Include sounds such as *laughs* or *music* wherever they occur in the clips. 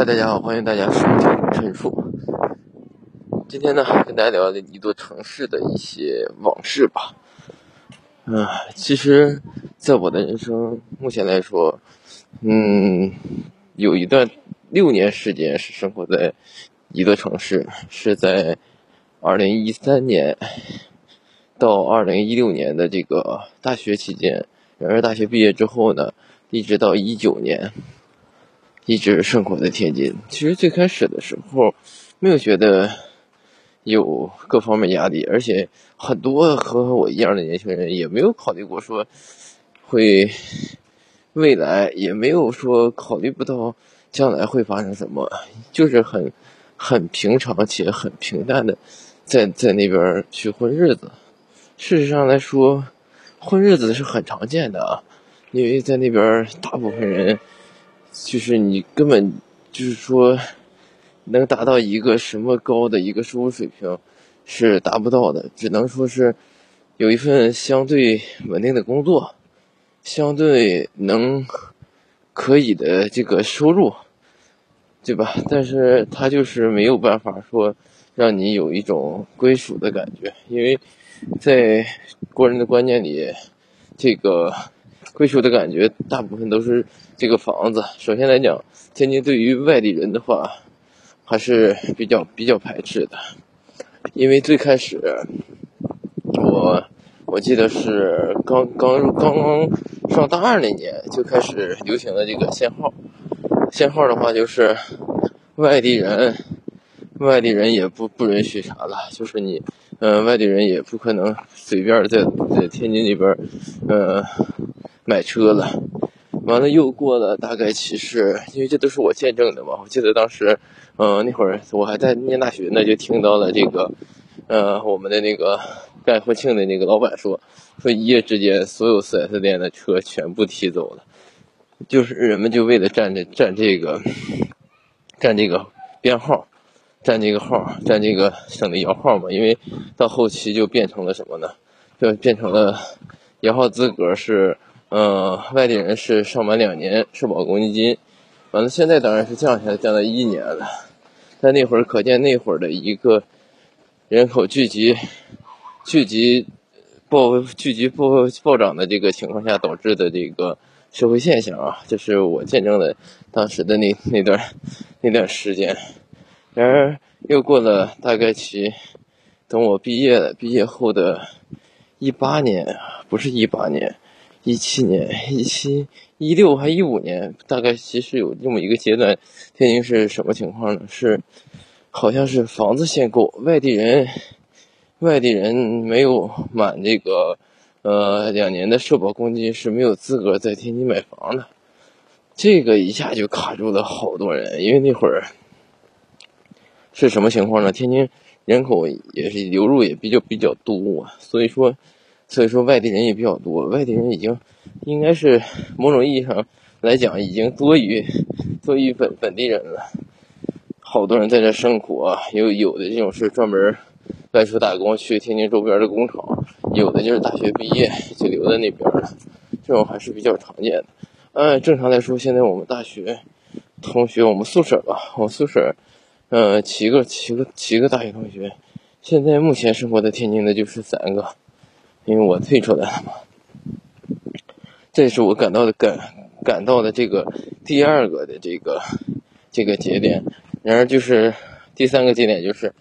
嗨，大家好，欢迎大家收听陈述。今天呢，跟大家聊一座城市的一些往事吧。嗯，其实，在我的人生目前来说，嗯，有一段六年时间是生活在一座城市，是在二零一三年到二零一六年的这个大学期间。然而，大学毕业之后呢，一直到一九年。一直生活在天津。其实最开始的时候，没有觉得有各方面压力，而且很多和我一样的年轻人也没有考虑过说会未来，也没有说考虑不到将来会发生什么，就是很很平常且很平淡的在在那边去混日子。事实上来说，混日子是很常见的啊，因为在那边大部分人。就是你根本就是说能达到一个什么高的一个收入水平是达不到的，只能说是有一份相对稳定的工作，相对能可以的这个收入，对吧？但是他就是没有办法说让你有一种归属的感觉，因为在国人的观念里，这个。归属的感觉，大部分都是这个房子。首先来讲，天津对于外地人的话，还是比较比较排斥的，因为最开始，我我记得是刚刚刚刚上大二那年就开始流行的这个限号，限号的话就是外地人，外地人也不不允许啥了，就是你，嗯，外地人也不可能随便在在天津那边，嗯。买车了，完了又过了大概其实，因为这都是我见证的嘛。我记得当时，嗯，那会儿我还在念大学呢，就听到了这个，呃，我们的那个干婚庆的那个老板说，说一夜之间所有 4S 店的车全部提走了，就是人们就为了占这占这个，占这个编号，占这个号，占这个省的摇号嘛。因为到后期就变成了什么呢？就变成了摇号资格是。嗯，外地人是上满两年社保公积金，完了现在当然是降下来，降到一年了。但那会儿可见那会儿的一个人口聚集、聚集暴、聚集暴暴涨的这个情况下导致的这个社会现象啊，这是我见证的当时的那那段那段时间。然而又过了大概其等我毕业了，毕业后的一八年，不是一八年。一七年、一七、一六还一五年，大概其实有这么一个阶段，天津是什么情况呢？是，好像是房子限购，外地人，外地人没有满这个，呃，两年的社保公积金是没有资格在天津买房的。这个一下就卡住了好多人，因为那会儿是什么情况呢？天津人口也是流入也比较比较多，所以说。所以说外地人也比较多，外地人已经应该是某种意义上来讲已经多于 *laughs* 多于本本地人了。好多人在这生活，有有的这种是专门外出打工去天津周边的工厂，有的就是大学毕业就留在那边了，这种还是比较常见的。嗯，正常来说，现在我们大学同学，我们宿舍吧，我宿舍，嗯，七个七个七个大学同学，现在目前生活在天津的就是三个。因为我退出来了嘛，这是我感到的感感到的这个第二个的这个这个节点。然而就是第三个节点就是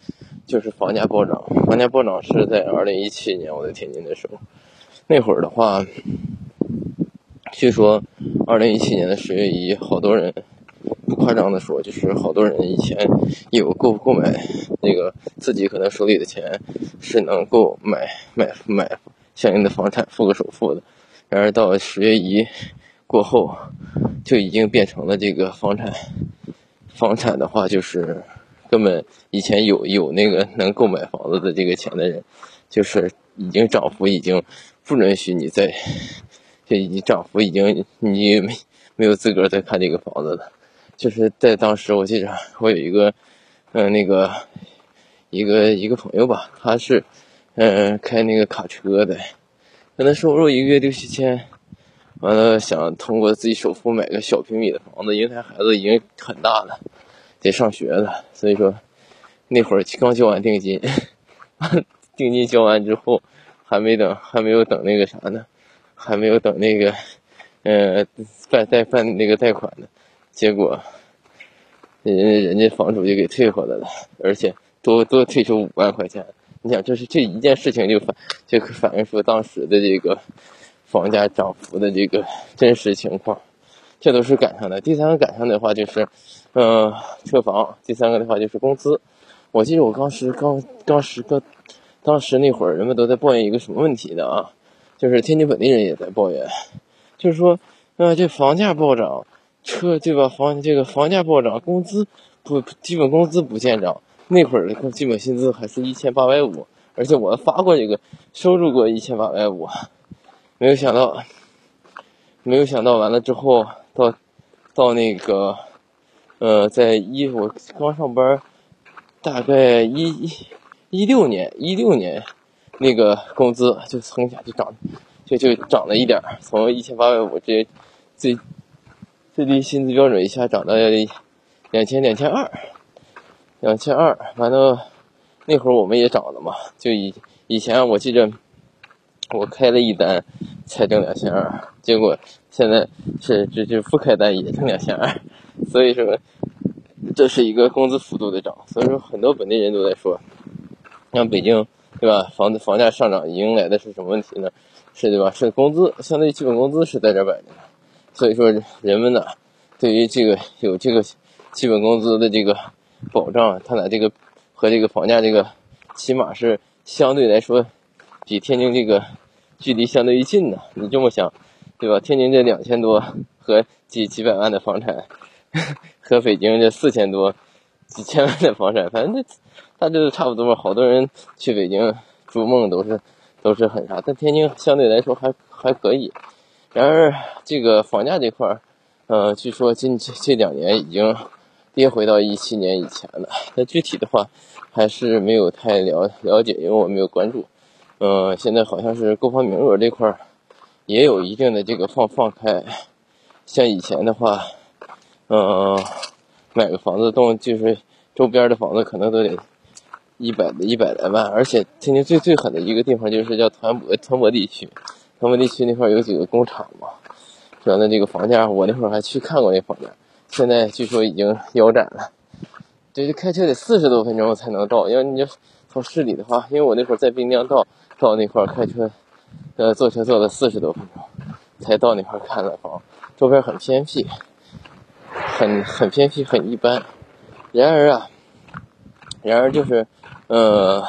就是房价暴涨，房价暴涨是在二零一七年我在天津的时候，那会儿的话，据说二零一七年的十月一，好多人不夸张的说，就是好多人以前有购购买那个自己可能手里的钱是能够买买买。相应的房产付个首付的，然而到十月一过后，就已经变成了这个房产，房产的话就是根本以前有有那个能购买房子的这个钱的人，就是已经涨幅已经不允许你再，就已经涨幅已经你没没有资格再看这个房子了，就是在当时我记着我有一个嗯那个一个一个朋友吧，他是。嗯，开那个卡车的，可能收入一个月六七千，完了想通过自己首付买个小平米的房子，因为他孩子已经很大了，得上学了，所以说那会儿刚交完定金，*laughs* 定金交完之后，还没等还没有等那个啥呢，还没有等那个，呃，办贷办那个贷款呢，结果人人家房主就给退回来了，而且多多退出五万块钱。你想，这是这一件事情就反就反映出当时的这个房价涨幅的这个真实情况，这都是赶上的。第三个赶上的话就是，嗯，车房；第三个的话就是工资。我记得我当时刚当时刚当时那会儿，人们都在抱怨一个什么问题呢？啊，就是天津本地人也在抱怨，就是说，嗯，这房价暴涨，车对吧？房这个房价暴涨，工资不基本工资不见涨。*laughs* 那会儿的基本薪资还是一千八百五，而且我发过这个收入过一千八百五，没有想到，没有想到完了之后到到那个，呃，在一我刚上班，大概一一一六年一六年，那个工资就蹭一下就涨，就就涨了一点儿，从一千八百五这最最低薪资标准一下涨到两千两千二。两千二，完了，那会儿我们也涨了嘛。就以以前我记着，我开了一单才挣两千二，结果现在是这这不开单也挣两千二，所以说这是一个工资幅度的涨。所以说很多本地人都在说，像北京对吧？房子房价上涨迎来的是什么问题呢？是对吧？是工资相对基本工资是在这摆着的。所以说人们呢，对于这个有这个基本工资的这个。保障，他俩这个和这个房价这个，起码是相对来说，比天津这个距离相对于近的。你这么想，对吧？天津这两千多和几几百万的房产，*laughs* 和北京这四千多几千万的房产，反正这大致差不多。好多人去北京逐梦都是都是很啥，但天津相对来说还还可以。然而这个房价这块儿，呃，据说近这这两年已经。跌回到一七年以前了，那具体的话还是没有太了了解，因为我没有关注。嗯，现在好像是购房名额这块儿也有一定的这个放放开，像以前的话，嗯，买个房子动就是周边的房子可能都得一百的一百来万，而且天津最最狠的一个地方就是叫团泊团泊地区，团泊地区那块有几个工厂嘛，主要的这个房价，我那会儿还去看过那房价。现在据说已经腰斩了，这开车得四十多分钟才能到。要你就从市里的话，因为我那会儿在滨江道到那块儿开车，呃，坐车坐了四十多分钟才到那块儿看了房。周边很偏僻，很 *laughs* 很偏僻，很一般。然而啊，然而就是，呃，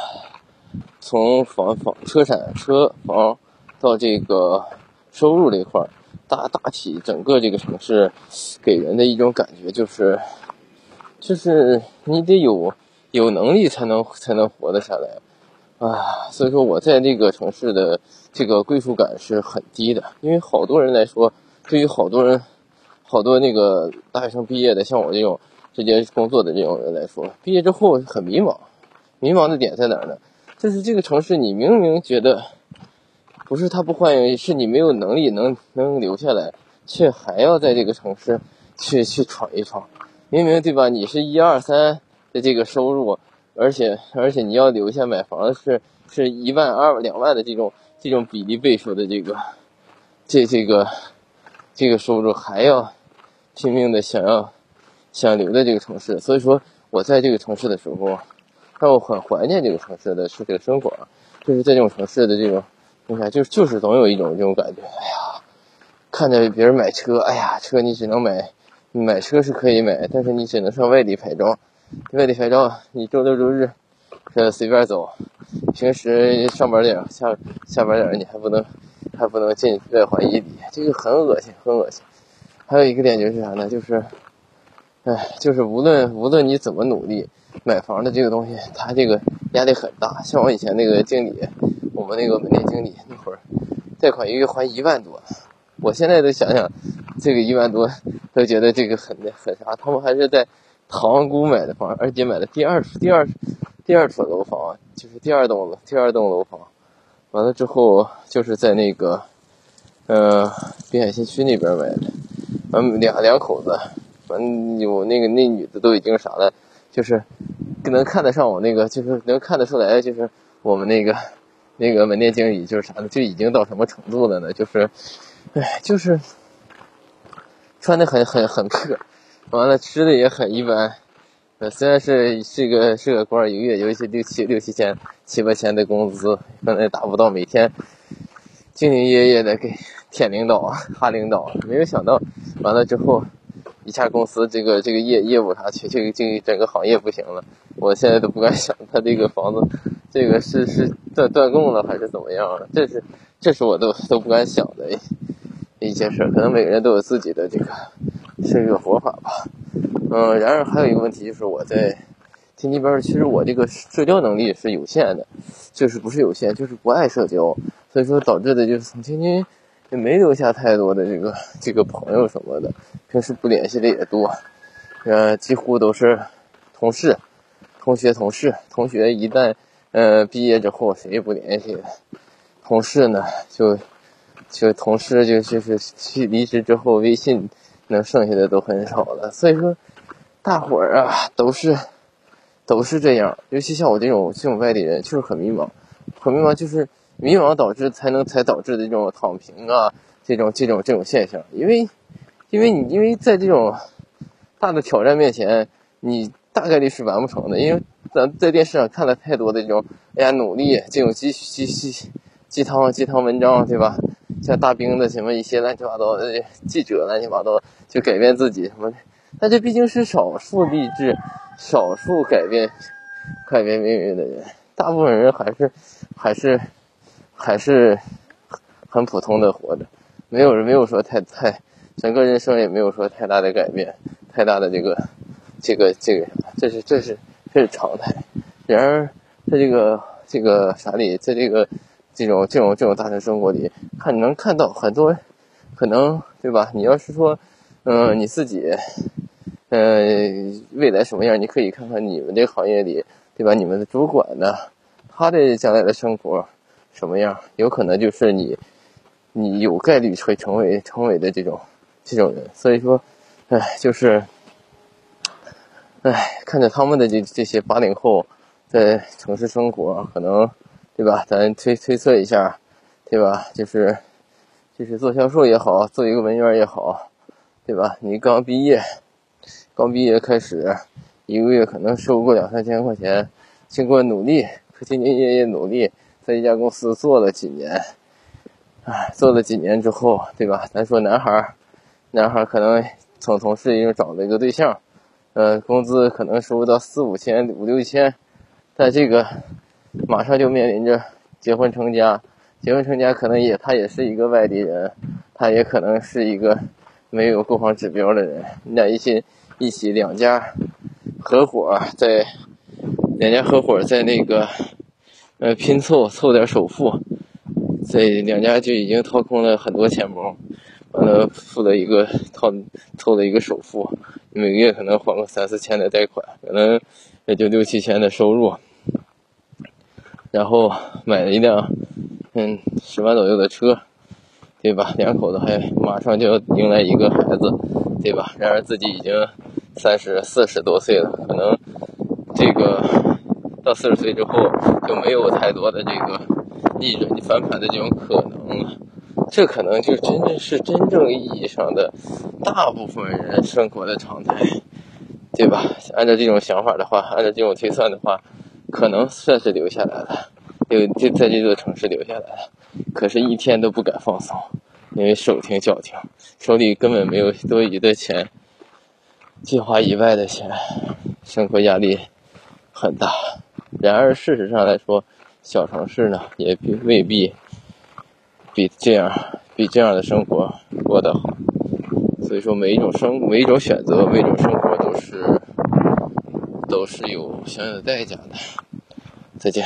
从房房车产车房到这个收入这块儿。大大体整个这个城市，给人的一种感觉就是，就是你得有有能力才能才能活得下来，啊，所以说我在这个城市的这个归属感是很低的，因为好多人来说，对于好多人，好多那个大学生毕业的，像我这种直接工作的这种人来说，毕业之后很迷茫，迷茫的点在哪儿呢？就是这个城市，你明明觉得。不是他不欢迎，是你没有能力能能留下来，却还要在这个城市去去闯一闯。明明对吧？你是一二三的这个收入，而且而且你要留下买房是是一万二两万的这种这种比例倍数的这个这这个这个收入，还要拼命的想要想留在这个城市。所以说，我在这个城市的时候，让我很怀念这个城市的是这个生活，就是在这种城市的这种。你看，就就是总有一种这种感觉，哎呀，看着别人买车，哎呀，车你只能买，买车是可以买，但是你只能上外地拍照，外地拍照，你周六周日，这随便走，平时上班点下下班点你还不能，还不能进外环一里，这个很恶心，很恶心。还有一个点就是啥呢？就是，哎，就是无论无论你怎么努力，买房的这个东西，它这个压力很大。像我以前那个经理。我那个门店经理那会儿，贷款一个月还一万多，我现在都想想，这个一万多都觉得这个很那很啥。他们还是在塘沽买的房，而且买的第二第二第二处楼房，就是第二栋楼第二栋楼房。完了之后就是在那个，呃，滨海新区那边买的，嗯，两两口子，完有那个那女的都已经啥了，就是能看得上我那个，就是能看得出来，就是我们那个那个门店经理就是啥的，就已经到什么程度了呢？就是，哎，就是穿的很很很破，完了吃的也很一般。呃，虽然是是个是个官，一个月有一些六七六七千、七八千的工资，可能也达不到每天兢兢业业的给舔领导啊、哈领导。没有想到，完了之后，一家公司这个这个业业务啥，去这个这整个行业不行了。我现在都不敢想，他这个房子，这个是是断断供了还是怎么样了？这是这是我都都不敢想的一一件事。可能每个人都有自己的这个这个活法吧。嗯，然而还有一个问题就是我在天津边，其实我这个社交能力是有限的，就是不是有限，就是不爱社交，所以说导致的就是从天津也没留下太多的这个这个朋友什么的，平时不联系的也多，呃，几乎都是同事、同学、同事、同学，一旦呃毕业之后谁也不联系，同事呢就就同事就就是去离职之后微信能剩下的都很少了，所以说。大伙儿啊，都是都是这样，尤其像我这种这种外地人，就是很迷茫，很迷茫，就是迷茫导致才能才导致的这种躺平啊，这种这种这种现象。因为因为你因为在这种大的挑战面前，你大概率是完不成的。因为咱在电视上看了太多的这种哎呀努力这种鸡鸡鸡鸡汤鸡汤文章，对吧？像大兵的什么一些乱七八糟的记者，乱七八糟就改变自己什么的。但这毕竟是少数励志、少数改变、改变命运的人，大部分人还是还是还是很普通的活着，没有人没有说太太，整个人生也没有说太大的改变，太大的这个这个这个，这是这是这是常态。然而在这个这个啥里，在这个这种这种这种大城生活里，看能看到很多可能对吧？你要是说嗯你自己。嗯，未来什么样？你可以看看你们这个行业里，对吧？你们的主管呢，他的将来的生活什么样？有可能就是你，你有概率会成为成为的这种这种人。所以说，哎，就是，哎，看着他们的这这些八零后在城市生活，可能，对吧？咱推推测一下，对吧？就是，就是做销售也好，做一个文员也好，对吧？你刚毕业。刚毕业开始，一个月可能收过两三千块钱，经过努力，兢兢业业努力，在一家公司做了几年，唉，做了几年之后，对吧？咱说男孩儿，男孩儿可能从同事已经找了一个对象，呃，工资可能收入到四五千、五六千，但这个马上就面临着结婚成家，结婚成家可能也他也是一个外地人，他也可能是一个没有购房指标的人，你俩一起。一起两家合伙在两家合伙在那个呃拼凑凑点首付，在两家就已经掏空了很多钱包，完了付了一个掏凑了一个首付，每个月可能还个三四千的贷款，可能也就六七千的收入，然后买了一辆嗯十万左右的车，对吧？两口子还马上就要迎来一个孩子，对吧？然而自己已经。三十四十多岁了，可能这个到四十岁之后就没有太多的这个逆转、翻盘的这种可能了。这可能就真正是真正意义上的大部分人生活的常态，对吧？按照这种想法的话，按照这种推算的话，可能算是留下来了，就就在这座城市留下来了。可是，一天都不敢放松，因为手停脚停，手里根本没有多余的钱。计划以外的钱，生活压力很大。然而，事实上来说，小城市呢也必未必比这样比这样的生活过得好。所以说，每一种生每一种选择，每一种生活都是都是有相应的代价的。再见。